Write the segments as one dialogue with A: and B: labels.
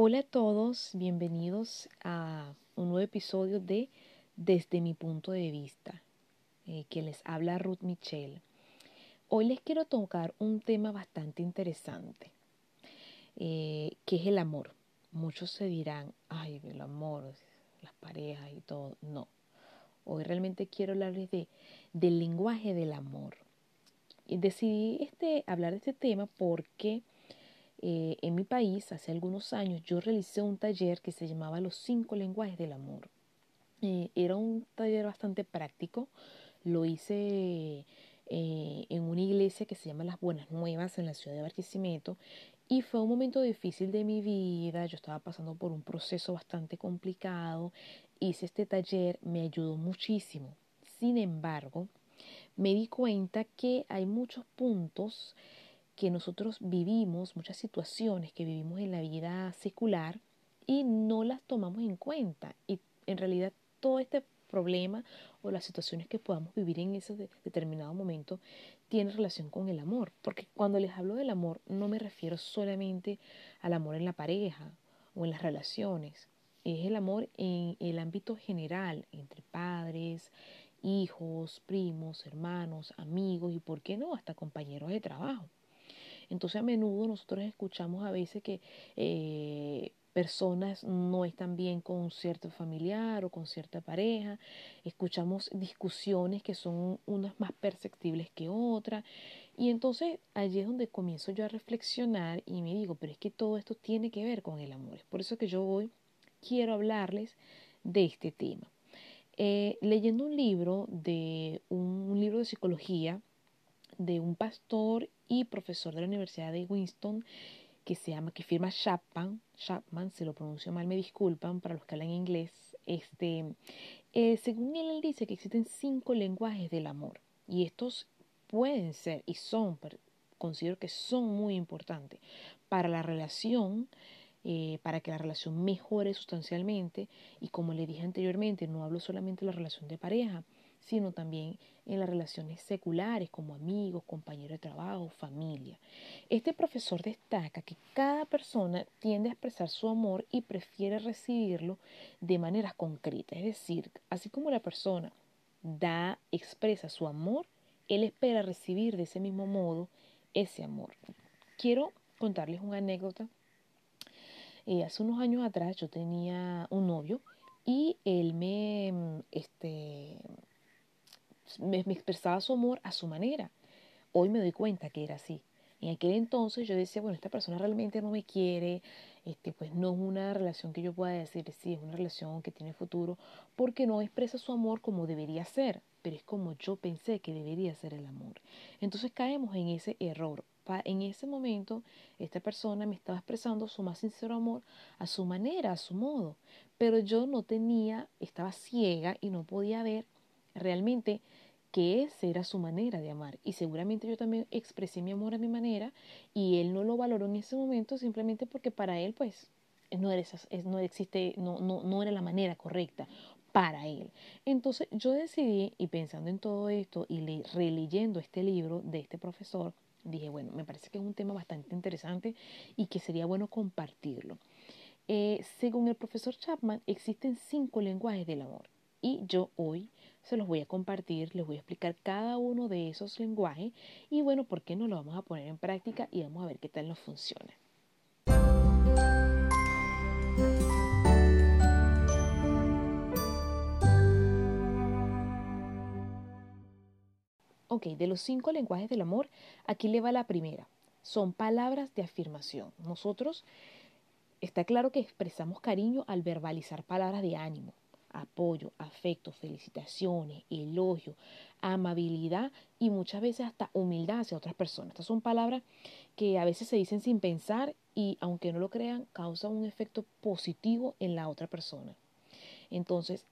A: Hola a todos, bienvenidos a un nuevo episodio de Desde mi punto de vista, eh, que les habla Ruth Michelle. Hoy les quiero tocar un tema bastante interesante, eh, que es el amor. Muchos se dirán, ay, el amor, las parejas y todo. No, hoy realmente quiero hablarles de, del lenguaje del amor. Y decidí este, hablar de este tema porque eh, en mi país, hace algunos años, yo realicé un taller que se llamaba Los cinco lenguajes del amor. Eh, era un taller bastante práctico. Lo hice eh, en una iglesia que se llama Las Buenas Nuevas en la ciudad de Barquisimeto. Y fue un momento difícil de mi vida. Yo estaba pasando por un proceso bastante complicado. Hice este taller, me ayudó muchísimo. Sin embargo, me di cuenta que hay muchos puntos que nosotros vivimos, muchas situaciones que vivimos en la vida secular y no las tomamos en cuenta. Y en realidad todo este problema o las situaciones que podamos vivir en ese determinado momento tiene relación con el amor. Porque cuando les hablo del amor no me refiero solamente al amor en la pareja o en las relaciones. Es el amor en el ámbito general, entre padres, hijos, primos, hermanos, amigos y, ¿por qué no?, hasta compañeros de trabajo. Entonces a menudo nosotros escuchamos a veces que eh, personas no están bien con cierto familiar o con cierta pareja, escuchamos discusiones que son unas más perceptibles que otras, y entonces allí es donde comienzo yo a reflexionar y me digo, pero es que todo esto tiene que ver con el amor. Es por eso que yo hoy quiero hablarles de este tema. Eh, leyendo un libro de un libro de psicología de un pastor y profesor de la Universidad de Winston que se llama, que firma Chapman, Chapman, si lo pronuncio mal me disculpan para los que hablan inglés, este, eh, según él, él dice que existen cinco lenguajes del amor y estos pueden ser y son, considero que son muy importantes para la relación, eh, para que la relación mejore sustancialmente y como le dije anteriormente, no hablo solamente de la relación de pareja, sino también en las relaciones seculares como amigos, compañeros de trabajo, familia. Este profesor destaca que cada persona tiende a expresar su amor y prefiere recibirlo de manera concreta, es decir, así como la persona da, expresa su amor, él espera recibir de ese mismo modo ese amor. Quiero contarles una anécdota. Eh, hace unos años atrás yo tenía un novio y él me, este, me, expresaba su amor a su manera. Hoy me doy cuenta que era así. En aquel entonces yo decía, bueno, esta persona realmente no me quiere, este, pues no es una relación que yo pueda decir, sí, es una relación que tiene futuro, porque no expresa su amor como debería ser, pero es como yo pensé que debería ser el amor. Entonces caemos en ese error. En ese momento, esta persona me estaba expresando su más sincero amor a su manera, a su modo, pero yo no tenía, estaba ciega y no podía ver realmente que esa era su manera de amar. Y seguramente yo también expresé mi amor a mi manera y él no lo valoró en ese momento simplemente porque para él pues no era, no existe, no, no, no era la manera correcta para él. Entonces yo decidí, y pensando en todo esto y le, releyendo este libro de este profesor, dije, bueno, me parece que es un tema bastante interesante y que sería bueno compartirlo. Eh, según el profesor Chapman, existen cinco lenguajes del amor. Y yo hoy se los voy a compartir, les voy a explicar cada uno de esos lenguajes y bueno, ¿por qué no lo vamos a poner en práctica y vamos a ver qué tal nos funciona? Ok, de los cinco lenguajes del amor, aquí le va la primera. Son palabras de afirmación. Nosotros está claro que expresamos cariño al verbalizar palabras de ánimo, apoyo, afecto, felicitaciones, elogio, amabilidad y muchas veces hasta humildad hacia otras personas. Estas son palabras que a veces se dicen sin pensar y aunque no lo crean, causan un efecto positivo en la otra persona. Entonces,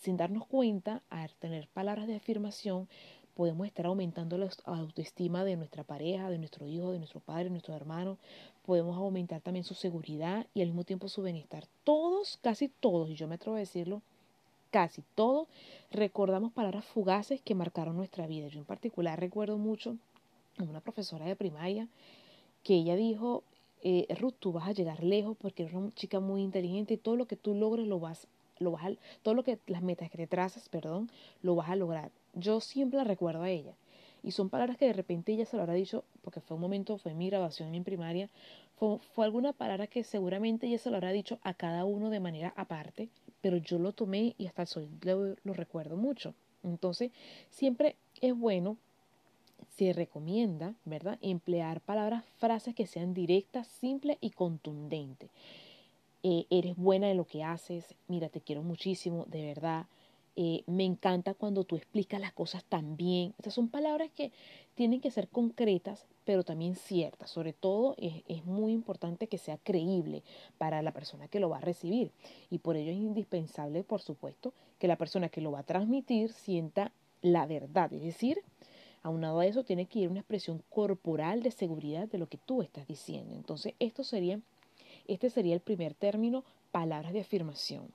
A: sin darnos cuenta, al tener palabras de afirmación, podemos estar aumentando la autoestima de nuestra pareja, de nuestro hijo, de nuestro padre, de nuestro hermano. Podemos aumentar también su seguridad y al mismo tiempo su bienestar. Todos, casi todos, y yo me atrevo a decirlo, casi todos recordamos palabras fugaces que marcaron nuestra vida. Yo en particular recuerdo mucho a una profesora de primaria que ella dijo, eh, Ruth, tú vas a llegar lejos porque eres una chica muy inteligente y todo lo que tú logres lo vas, lo vas a, todo lo que las metas que te trazas, perdón, lo vas a lograr. Yo siempre la recuerdo a ella. Y son palabras que de repente ella se lo habrá dicho, porque fue un momento, fue mi grabación en primaria, fue, fue alguna palabra que seguramente ella se lo habrá dicho a cada uno de manera aparte, pero yo lo tomé y hasta el sol lo, recuerdo mucho. Entonces, siempre es bueno se recomienda, ¿verdad?, emplear palabras, frases que sean directas, simples y contundentes. Eh, eres buena en lo que haces, mira, te quiero muchísimo, de verdad. Eh, me encanta cuando tú explicas las cosas tan bien. Estas son palabras que tienen que ser concretas, pero también ciertas. Sobre todo es, muy importante que sea creíble para la persona que lo va a recibir. Y por ello es indispensable, por supuesto, que la persona que lo va a transmitir sienta la verdad, es decir, Aunado a eso, tiene que ir una expresión corporal de seguridad de lo que tú estás diciendo. Entonces, esto sería, este sería el primer término, palabras de afirmación.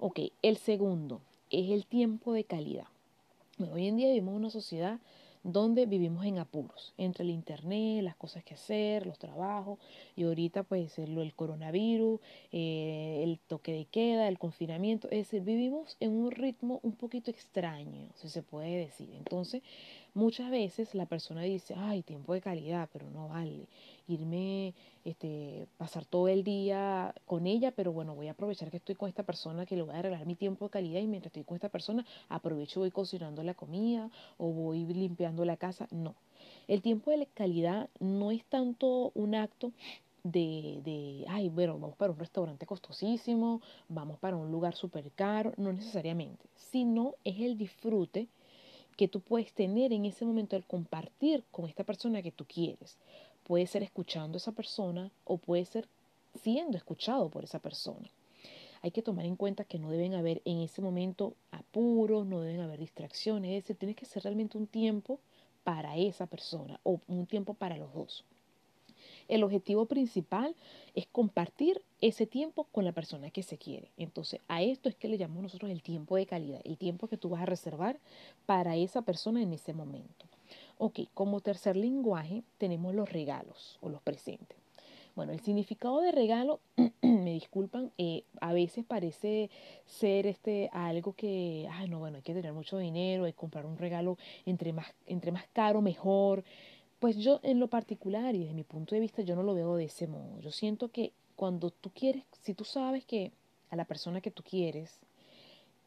A: Ok, el segundo es el tiempo de calidad. hoy en día vivimos una sociedad donde vivimos en apuros, entre el internet, las cosas que hacer, los trabajos, y ahorita pues el, el coronavirus, eh, el toque de queda, el confinamiento, es decir, vivimos en un ritmo un poquito extraño, si se puede decir. Entonces, Muchas veces la persona dice, ay, tiempo de calidad, pero no vale. Irme, este, pasar todo el día con ella, pero bueno, voy a aprovechar que estoy con esta persona, que le voy a regalar mi tiempo de calidad y mientras estoy con esta persona, aprovecho, voy cocinando la comida o voy limpiando la casa. No. El tiempo de calidad no es tanto un acto de, de, ay, bueno, vamos para un restaurante costosísimo, vamos para un lugar súper caro, no necesariamente, sino es el disfrute que tú puedes tener en ese momento al compartir con esta persona que tú quieres. Puede ser escuchando a esa persona o puede ser siendo escuchado por esa persona. Hay que tomar en cuenta que no deben haber en ese momento apuros, no deben haber distracciones, es decir, tiene que ser realmente un tiempo para esa persona o un tiempo para los dos. El objetivo principal es compartir ese tiempo con la persona que se quiere. Entonces, a esto es que le llamamos nosotros el tiempo de calidad, el tiempo que tú vas a reservar para esa persona en ese momento. Ok, como tercer lenguaje tenemos los regalos o los presentes. Bueno, el significado de regalo, me disculpan, eh, a veces parece ser este algo que, ay no, bueno, hay que tener mucho dinero, hay que comprar un regalo entre más, entre más caro, mejor. Pues yo en lo particular y desde mi punto de vista yo no lo veo de ese modo. Yo siento que cuando tú quieres, si tú sabes que a la persona que tú quieres,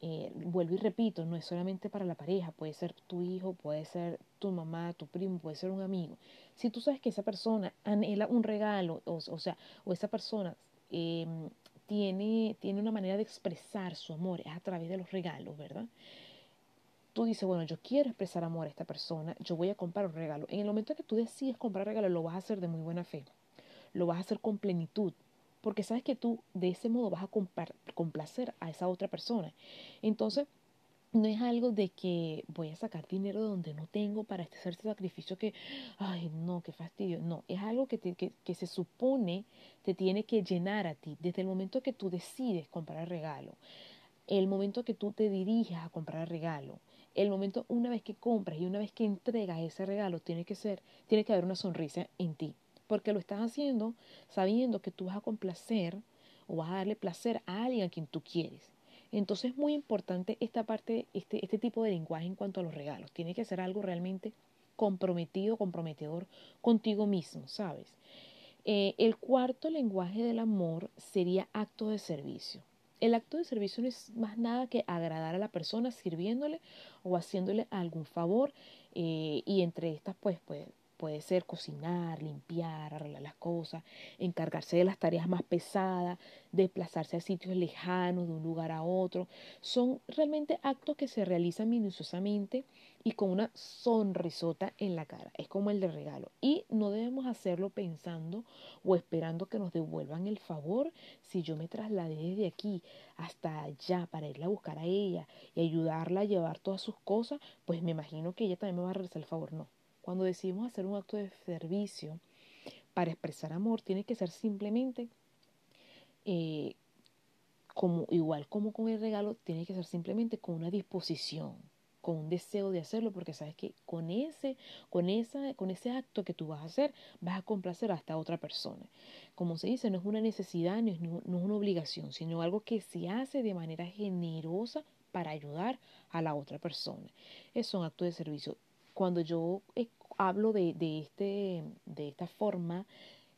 A: eh, vuelvo y repito, no es solamente para la pareja, puede ser tu hijo, puede ser tu mamá, tu primo, puede ser un amigo. Si tú sabes que esa persona anhela un regalo, o, sea, o esa persona em, tiene, tiene una manera de expresar su amor, es a través de los regalos, ¿verdad? Tú dices, bueno, yo quiero expresar amor a esta persona, yo voy a comprar un regalo. En el momento que tú decides comprar regalo, lo vas a hacer de muy buena fe, lo vas a hacer con plenitud, porque sabes que tú de ese modo vas a complacer a esa otra persona. Entonces, no es algo de que voy a sacar dinero de donde no tengo para hacer este sacrificio que, ay, no, qué fastidio. No, es algo que, que, que se supone te tiene que llenar a ti desde el momento que tú decides comprar regalo, el momento que tú te dirijas a comprar el regalo el momento una vez que compras y una vez que entregas ese regalo tiene que ser, tiene que haber una sonrisa en ti, porque lo estás haciendo sabiendo que tú vas a complacer o vas a darle placer a alguien a quien tú quieres. Entonces es muy importante esta parte, este, este tipo de lenguaje en cuanto a los regalos. Tiene que ser algo realmente comprometido, comprometedor contigo mismo, ¿sabes? Eh, el cuarto lenguaje del amor sería acto de servicio. El acto de servicio no es más nada que agradar a la persona sirviéndole o haciéndole algún favor eh, y entre estas pues, pues puede ser cocinar, limpiar, arreglar las cosas, encargarse de las tareas más pesadas, desplazarse a sitios lejanos de un lugar a otro. Son realmente actos que se realizan minuciosamente y con una sonrisota en la cara. Es como el de regalo. Y no debemos hacerlo pensando o esperando que nos devuelvan el favor. Si yo me trasladé desde aquí hasta allá para irla a buscar a ella y ayudarla a llevar todas sus cosas, pues me imagino que ella también me va a regresar el favor. No. Cuando decidimos hacer un acto de servicio para expresar amor, tiene que ser simplemente eh, como igual como con el regalo, tiene que ser simplemente con una disposición con un deseo de hacerlo porque sabes que con ese, con esa, con ese acto que tú vas a hacer, vas a complacer hasta otra persona. Como se dice, no es una necesidad, es, no, es una obligación, sino algo que se hace de manera generosa para ayudar a la otra persona. Es un acto de servicio. Cuando yo eh, hablo de, de, este, de esta forma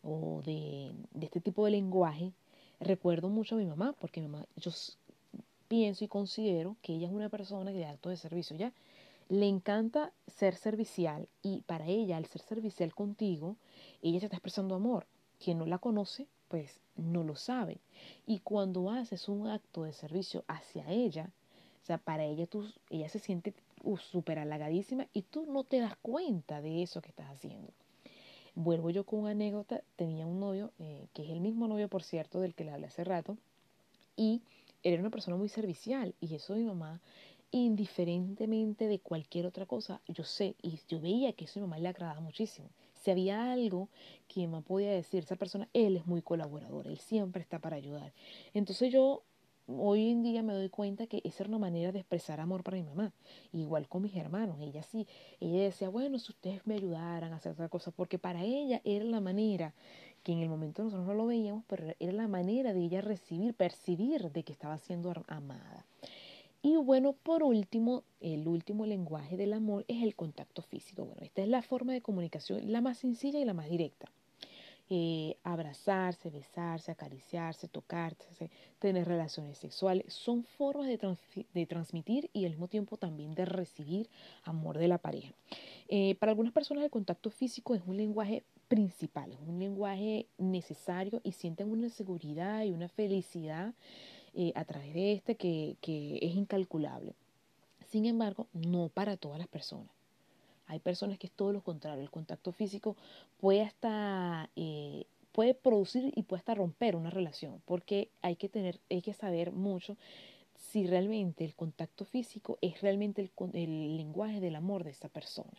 A: o de, de este tipo de lenguaje, recuerdo mucho a mi mamá, porque mi mamá, yo pienso y considero que ella es una persona de acto de servicio, ¿ya? Le encanta ser servicial y para ella, al ser servicial contigo, ella se está expresando amor. Quien no la conoce, pues no lo sabe. Y cuando haces un acto de servicio hacia ella, o sea, para ella, tú, ella se siente uh, súper halagadísima y tú no te das cuenta de eso que estás haciendo. Vuelvo yo con una anécdota, tenía un novio, eh, que es el mismo novio, por cierto, del que le hablé hace rato, y era una persona muy servicial y eso mi mamá, indiferentemente de cualquier otra cosa, yo sé y yo veía que eso a mi mamá le agradaba muchísimo. Si había algo que mi mamá podía decir, esa persona, él es muy colaborador, él siempre está para ayudar. Entonces yo hoy en día me doy cuenta que esa era una manera de expresar amor para mi mamá. Igual con mis hermanos, ella sí, ella decía, bueno, si ustedes me ayudaran a hacer otra cosa, porque para ella era la manera que en el momento nosotros no lo veíamos, pero era la manera de ella recibir, percibir de que estaba siendo amada. Y bueno, por último, el último lenguaje del amor es el contacto físico. Bueno, esta es la forma de comunicación, la más sencilla y la más directa. Eh, abrazarse, besarse, acariciarse, tocarse, tener relaciones sexuales, son formas de, transmitir y al mismo tiempo también de recibir amor de la pareja. Eh, para algunas personas el contacto físico es un lenguaje principal, es un lenguaje necesario y sienten una seguridad y una felicidad eh, a través de este que es incalculable. Sin embargo, no para todas las personas. Hay personas que es todo lo contrario. El contacto físico puede hasta eh, puede producir y puede hasta romper una relación, porque hay que tener, hay que saber mucho si realmente el contacto físico es realmente el, lenguaje del amor de esa persona.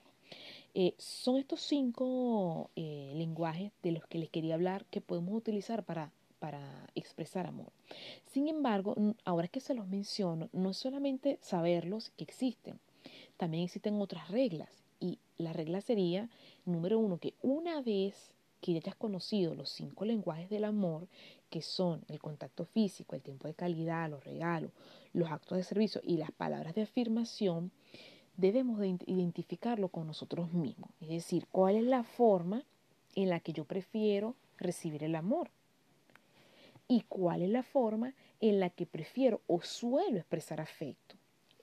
A: Eh, son estos cinco eh, lenguajes de los que les quería hablar que podemos utilizar para, para expresar amor. Sin embargo, ahora que se los menciono, no es solamente saberlos que existen, también existen otras reglas. La regla sería, número uno, que una vez que ya hayas conocido los cinco lenguajes del amor, que son el contacto físico, el tiempo de calidad, los regalos, los actos de servicio y las palabras de afirmación, debemos de identificarlo con nosotros mismos. Es decir, cuál es la forma en la que yo prefiero recibir el amor y cuál es la forma en la que prefiero o suelo expresar afecto.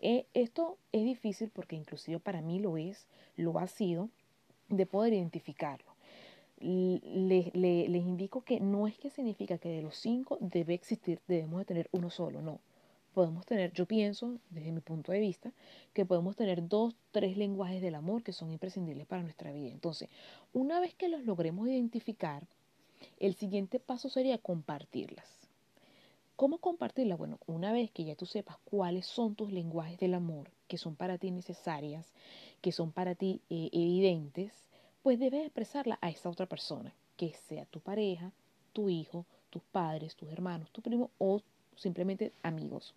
A: Eh, esto es difícil porque inclusive para mí lo es, lo ha sido, de poder identificarlo. Les, les indico que no es que significa que de los cinco debe existir, debemos de tener uno solo, no podemos tener, yo pienso, desde mi punto de vista, que podemos tener dos, tres lenguajes del amor que son imprescindibles para nuestra vida. Entonces, una vez que los logremos identificar, el siguiente paso sería compartirlas. ¿Cómo compartirlas? Bueno, una vez que ya tú sepas cuáles son tus lenguajes del amor, que son para ti necesarias, que son para ti eh, evidentes, pues debes expresarla a esa otra persona, que sea tu pareja, tu hijo, tus padres, tus hermanos, tu primo o simplemente amigos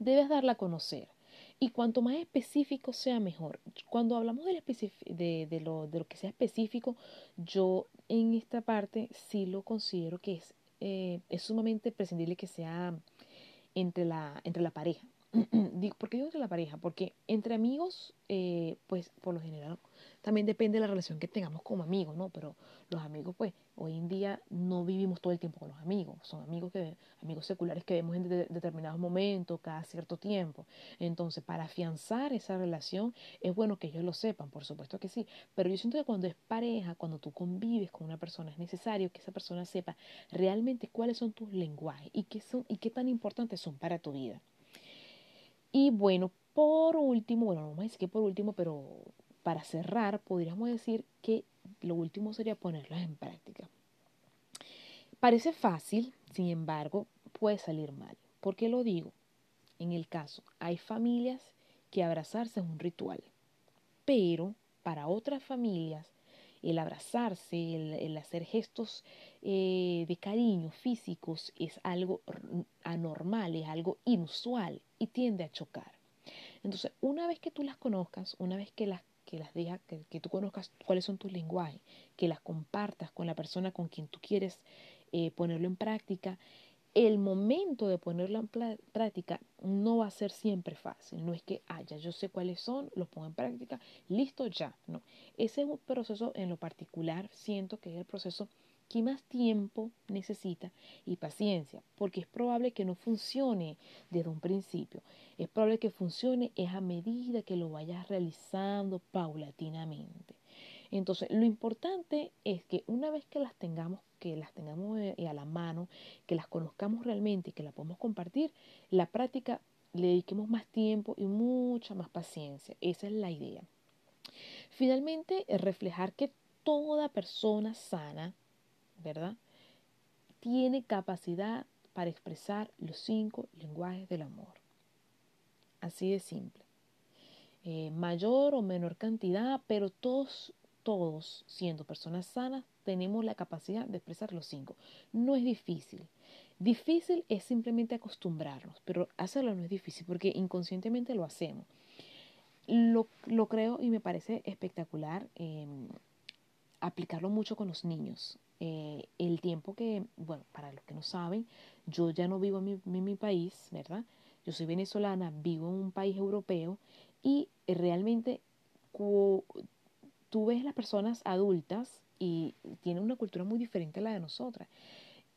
A: debes darla a conocer. Y cuanto más específico sea, mejor. Cuando hablamos de, de, lo, de lo que sea específico, yo en esta parte sí lo considero que es, eh, es sumamente prescindible que sea entre la, entre la pareja. ¿Por qué digo entre la pareja? Porque entre amigos, eh, pues por lo general también depende de la relación que tengamos como amigos, ¿no? Pero los amigos, pues, hoy en día no vivimos todo el tiempo con los amigos. Son amigos que amigos seculares que vemos en determinados momentos, cada cierto tiempo. Entonces, para afianzar esa relación, es bueno que ellos lo sepan, por supuesto que sí. Pero yo siento que cuando es pareja, cuando tú convives con una persona, es necesario que esa persona sepa realmente cuáles son tus lenguajes y qué son y qué tan importantes son para tu vida. Y bueno, por último, bueno, no vamos a decir que por último, pero para cerrar, podríamos decir que lo último sería ponerlas en práctica. Parece fácil, sin embargo, puede salir mal. ¿Por qué lo digo? En el caso, hay familias que abrazarse es un ritual, pero para otras familias el abrazarse, el, hacer gestos eh, de cariño físicos es algo anormal, es algo inusual y tiende a chocar. Entonces, una vez que tú las conozcas, una vez que las que las dejas, que, que, tú conozcas cuáles son tus lenguajes, que las compartas con la persona con quien tú quieres eh, ponerlo en práctica, el momento de ponerlo en práctica no va a ser siempre fácil. No es que, ah, ya yo sé cuáles son, los pongo en práctica, listo, ya. No. Ese es un proceso en lo particular, siento que es el proceso que más tiempo necesita y paciencia, porque es probable que no funcione desde un principio. Es probable que funcione es a medida que lo vayas realizando paulatinamente. Entonces, lo importante es que una vez que las tengamos, que las tengamos eh, a la mano, que las conozcamos realmente y que las podamos compartir, la práctica le dediquemos más tiempo y mucha más paciencia. Esa es la idea. Finalmente, reflejar que toda persona sana, ¿verdad? Tiene capacidad para expresar los cinco lenguajes del amor. Así de simple. Eh, mayor o menor cantidad, pero todos todos, siendo personas sanas, tenemos la capacidad de expresar los cinco. No es difícil. Difícil es simplemente acostumbrarnos, pero hacerlo no es difícil porque inconscientemente lo hacemos. Lo, creo y me parece espectacular em, aplicarlo mucho con los niños. Eh, el tiempo que, bueno, para los que no saben, yo ya no vivo en mi, en mi país, ¿verdad? Yo soy venezolana, vivo en un país europeo y realmente tú ves las personas adultas y tienen una cultura muy diferente a la de nosotras.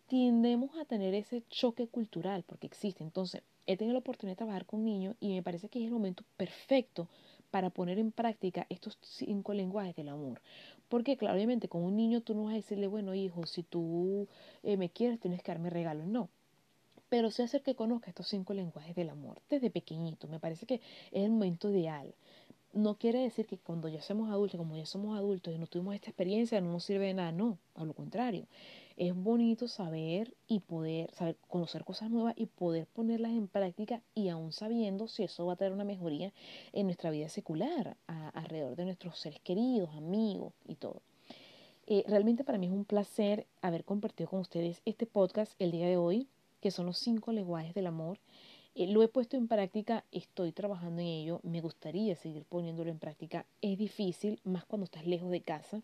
A: Tendemos a tener ese choque cultural porque existe. Entonces, he tenido la oportunidad de trabajar con niños y me parece que es el momento perfecto para poner en práctica estos cinco lenguajes del amor. Porque, claro, obviamente con un niño tú no vas a decirle, bueno, hijo, si tú eh, me quieres, tienes que darme regalos. No. Pero sí hacer que conozca estos cinco lenguajes del amor desde pequeñito. Me parece que es el momento ideal no quiere decir que cuando ya somos adultos, como ya somos adultos y no tuvimos esta experiencia, no nos sirve de nada, no, a lo contrario. Es bonito saber y poder, saber conocer cosas nuevas y poder ponerlas en práctica y aún sabiendo si eso va a traer una mejoría en nuestra vida secular, alrededor de nuestros seres queridos, amigos y todo. Eh, realmente para mí es un placer haber compartido con ustedes este podcast el día de hoy, que son los cinco lenguajes del amor. Eh, lo he puesto en práctica, estoy trabajando en ello, me gustaría seguir poniéndolo en práctica. Es difícil, más cuando estás lejos de casa,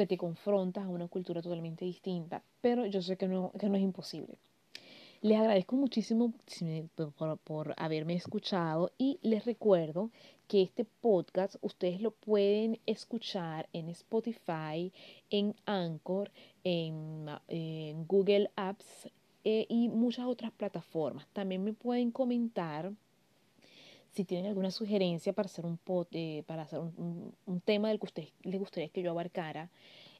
A: que te confrontas a una cultura totalmente distinta, pero yo sé que no, que no es imposible. Les agradezco muchísimo por, por, haberme escuchado y les recuerdo que este podcast ustedes lo pueden escuchar en Spotify, en Anchor, en, Google Apps, eh, y muchas otras plataformas. También me pueden comentar si tienen alguna sugerencia para hacer un, eh, para hacer un, un, tema del que ustedes les gustaría que yo abarcara.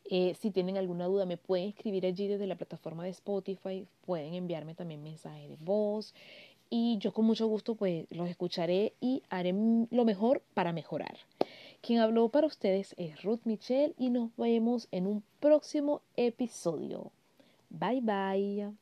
A: Eh, si tienen alguna duda, me pueden escribir allí desde la plataforma de Spotify. Pueden enviarme también mensajes de voz. Y yo con mucho gusto pues los escucharé y haré lo mejor para mejorar. Quien habló para ustedes es Ruth Michelle y nos vemos en un próximo episodio. Bye bye.